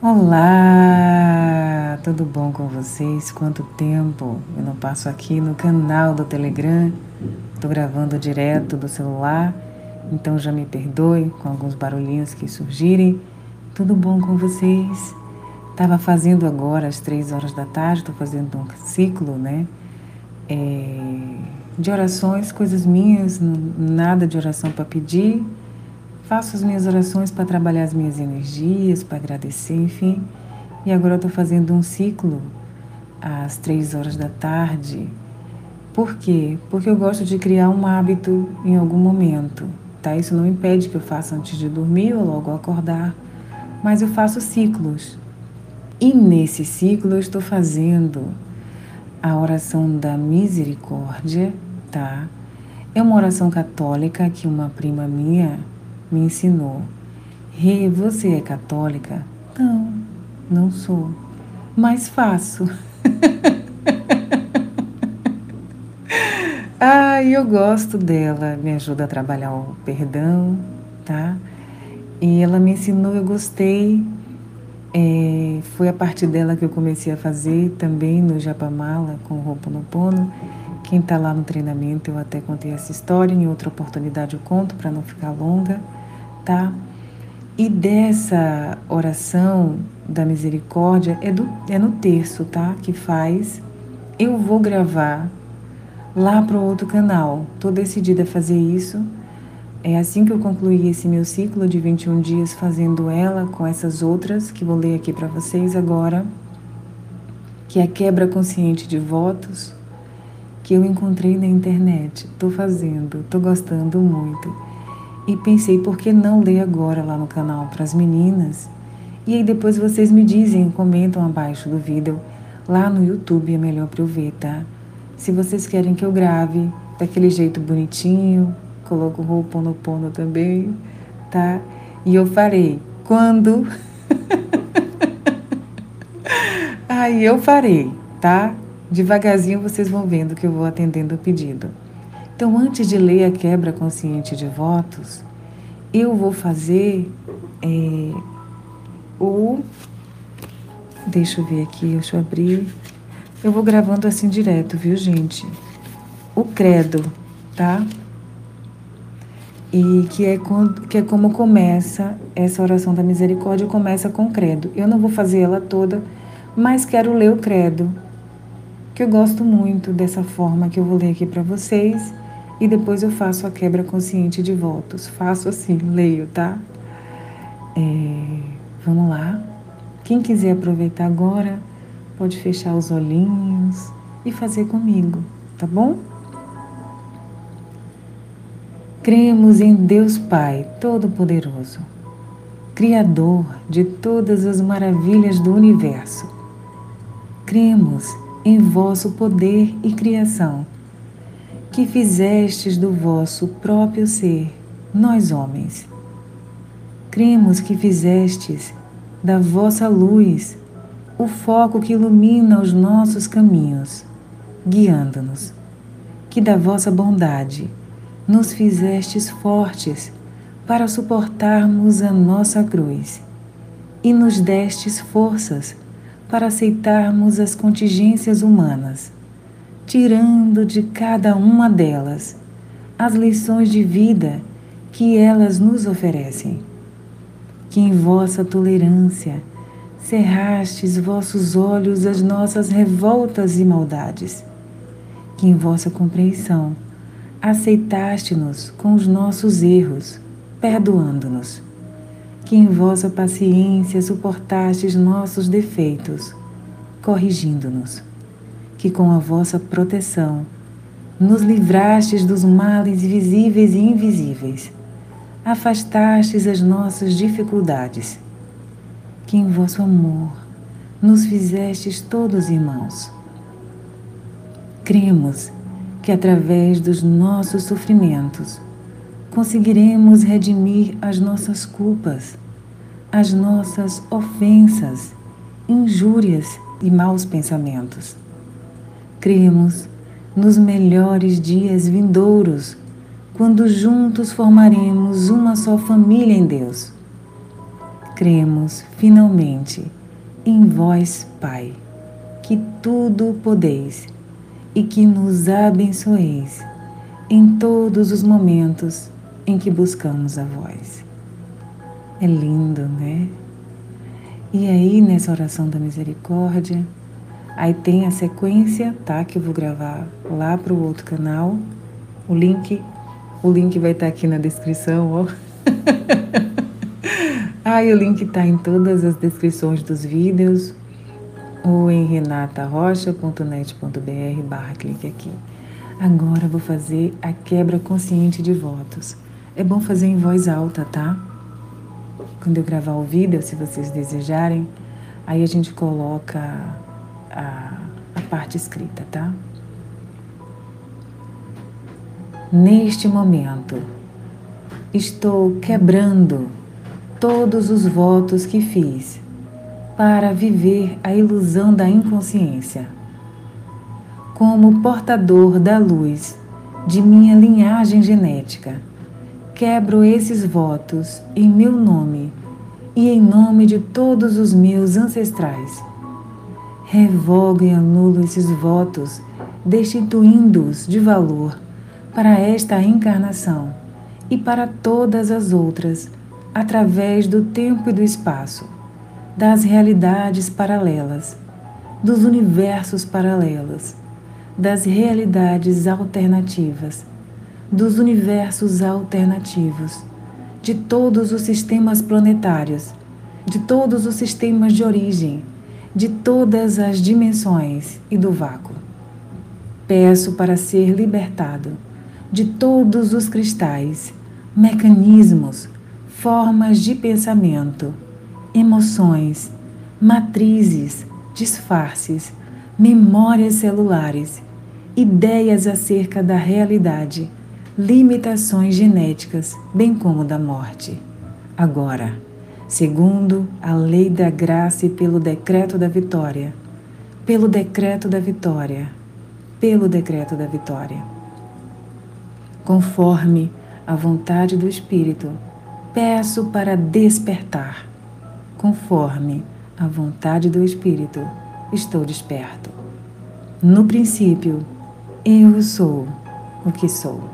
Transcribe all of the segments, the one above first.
Olá, tudo bom com vocês? Quanto tempo eu não passo aqui no canal do Telegram? Estou gravando direto do celular, então já me perdoe com alguns barulhinhos que surgirem. Tudo bom com vocês? Estava fazendo agora às três horas da tarde, estou fazendo um ciclo, né? É, de orações, coisas minhas, nada de oração para pedir, Faço as minhas orações para trabalhar as minhas energias, para agradecer, enfim. E agora eu estou fazendo um ciclo às três horas da tarde. Por quê? Porque eu gosto de criar um hábito em algum momento. Tá? Isso não impede que eu faça antes de dormir ou logo acordar, mas eu faço ciclos. E nesse ciclo eu estou fazendo a oração da misericórdia, tá? É uma oração católica que uma prima minha me ensinou. Rê, você é católica? Não, não sou, mas faço. ah, eu gosto dela, me ajuda a trabalhar o perdão, tá? E ela me ensinou, eu gostei. É, foi a partir dela que eu comecei a fazer também no Japamala com o Pono. Quem está lá no treinamento, eu até contei essa história, em outra oportunidade eu conto para não ficar longa tá? E dessa oração da misericórdia é, do, é no terço, tá? Que faz. Eu vou gravar lá para o outro canal. Estou decidida a fazer isso. É assim que eu concluí esse meu ciclo de 21 dias fazendo ela com essas outras que vou ler aqui para vocês agora, que é a quebra consciente de votos que eu encontrei na internet. Estou fazendo, estou gostando muito. E pensei, por que não ler agora lá no canal para as meninas? E aí depois vocês me dizem, comentam abaixo do vídeo. Lá no YouTube é melhor para eu ver, tá? Se vocês querem que eu grave daquele jeito bonitinho, coloco o pono também, tá? E eu farei. Quando? aí eu farei, tá? Devagarzinho vocês vão vendo que eu vou atendendo o pedido. Então, antes de ler a quebra consciente de votos, eu vou fazer é, o. Deixa eu ver aqui, deixa eu abrir. Eu vou gravando assim direto, viu, gente? O credo, tá? E que é, que é como começa essa oração da misericórdia, começa com credo. Eu não vou fazer ela toda, mas quero ler o credo, que eu gosto muito dessa forma que eu vou ler aqui para vocês e depois eu faço a quebra consciente de votos. Faço assim, leio, tá? É, vamos lá. Quem quiser aproveitar agora, pode fechar os olhinhos e fazer comigo, tá bom? Cremos em Deus Pai Todo-Poderoso, Criador de todas as maravilhas do universo. Cremos em vosso poder e criação que fizestes do vosso próprio ser, nós homens. Cremos que fizestes da vossa luz o foco que ilumina os nossos caminhos, guiando-nos, que da vossa bondade nos fizestes fortes para suportarmos a nossa cruz. E nos destes forças para aceitarmos as contingências humanas tirando de cada uma delas as lições de vida que elas nos oferecem. Que em vossa tolerância cerrastes vossos olhos às nossas revoltas e maldades. Que em vossa compreensão aceitaste-nos com os nossos erros, perdoando-nos. Que em vossa paciência suportastes nossos defeitos, corrigindo-nos que com a vossa proteção nos livrastes dos males visíveis e invisíveis, afastastes as nossas dificuldades, que em vosso amor nos fizestes todos irmãos. Cremos que através dos nossos sofrimentos conseguiremos redimir as nossas culpas, as nossas ofensas, injúrias e maus pensamentos Cremos nos melhores dias vindouros, quando juntos formaremos uma só família em Deus. cremos finalmente em vós, Pai, que tudo podeis e que nos abençoeis em todos os momentos em que buscamos a vós. É lindo, né? E aí, nessa oração da misericórdia, aí tem a sequência, tá? Que eu vou gravar lá para o outro canal. O link, o link vai estar tá aqui na descrição, ó. Aí o link está em todas as descrições dos vídeos ou em renatarocha.net.br barra clique aqui. Agora vou fazer a quebra consciente de votos. É bom fazer em voz alta, tá? Quando eu gravar o vídeo, se vocês desejarem, aí a gente coloca a, a parte escrita, tá? Neste momento, estou quebrando todos os votos que fiz para viver a ilusão da inconsciência. Como portador da luz de minha linhagem genética, quebro esses votos em meu nome e em nome de todos os meus ancestrais. Revogo e anulo esses votos, destituindo-os de valor para esta encarnação e para todas as outras através do tempo e do espaço, das realidades paralelas, dos universos paralelos, das realidades alternativas, dos universos alternativos, de todos os sistemas planetários, de todos os sistemas de origem, de todas as dimensões e do vácuo. Peço para ser libertado de todos os cristais, mecanismos, formas de pensamento, emoções, matrizes, disfarces, memórias celulares, ideias acerca da realidade, limitações genéticas, bem como da morte. Agora, segundo a lei da graça e pelo decreto da vitória, pelo decreto da vitória, pelo decreto da vitória. Conforme a vontade do Espírito, peço para despertar. Conforme a vontade do Espírito, estou desperto. No princípio, eu sou o que sou.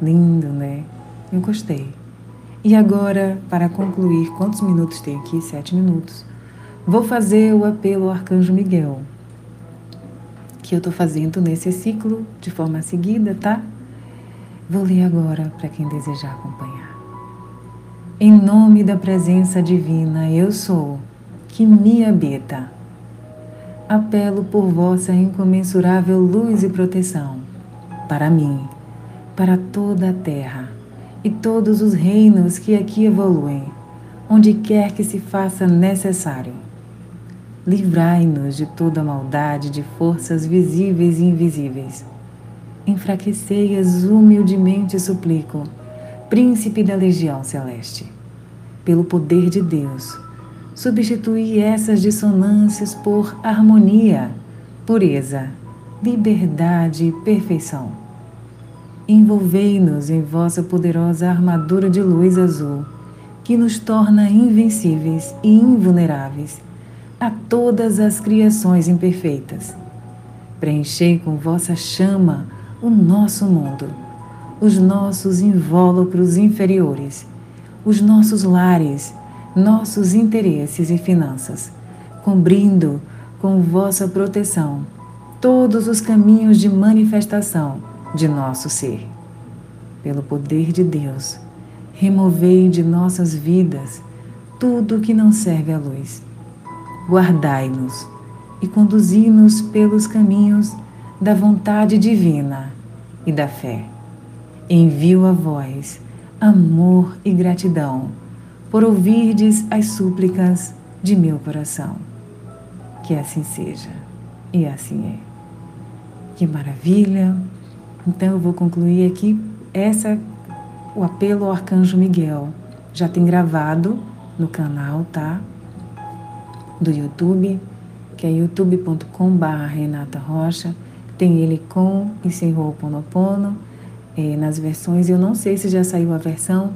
Lindo, né? Eu gostei. E agora, para concluir, quantos minutos tem aqui? Sete minutos. Vou fazer o apelo ao Arcanjo Miguel, que eu estou fazendo nesse ciclo de forma seguida, tá? Vou ler agora para quem desejar acompanhar. Em nome da presença divina, eu sou, que me habita. Apelo por vossa incomensurável luz e proteção, para mim, para toda a terra e todos os reinos que aqui evoluem, onde quer que se faça necessário. Livrai-nos de toda maldade de forças visíveis e invisíveis. Enfraquecei-as humildemente, suplico príncipe da legião celeste. Pelo poder de Deus, substituí essas dissonâncias por harmonia, pureza, liberdade e perfeição. Envolvei-nos em vossa poderosa armadura de luz azul, que nos torna invencíveis e invulneráveis a todas as criações imperfeitas. Preenchei com vossa chama o nosso mundo os nossos invólucros inferiores, os nossos lares, nossos interesses e finanças, cobrindo com vossa proteção todos os caminhos de manifestação de nosso ser. Pelo poder de Deus, removei de nossas vidas tudo que não serve à luz. Guardai-nos e conduzi-nos pelos caminhos da vontade divina e da fé envio a vós amor e gratidão por ouvirdes as súplicas de meu coração. Que assim seja e assim é. Que maravilha! Então eu vou concluir aqui essa o apelo ao arcanjo Miguel. Já tem gravado no canal, tá? Do YouTube, que é youtube.com/renata Rocha. Tem ele com e sem Ho'oponopono é, nas versões. Eu não sei se já saiu a versão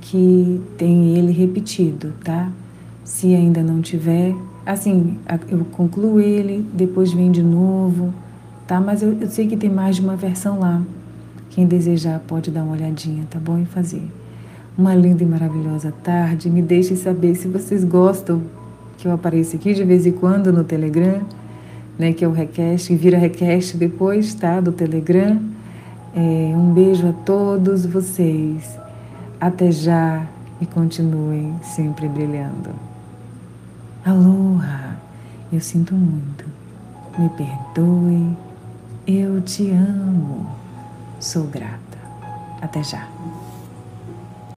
que tem ele repetido, tá? Se ainda não tiver, assim, eu concluo ele, depois vem de novo, tá? Mas eu, eu sei que tem mais de uma versão lá. Quem desejar pode dar uma olhadinha, tá bom? E fazer. Uma linda e maravilhosa tarde. Me deixem saber se vocês gostam que eu apareça aqui de vez em quando no Telegram, né? Que é o request, que vira request depois, tá? Do Telegram. É, um beijo a todos vocês. Até já e continuem sempre brilhando. Aloha! Eu sinto muito. Me perdoe. Eu te amo. Sou grata. Até já.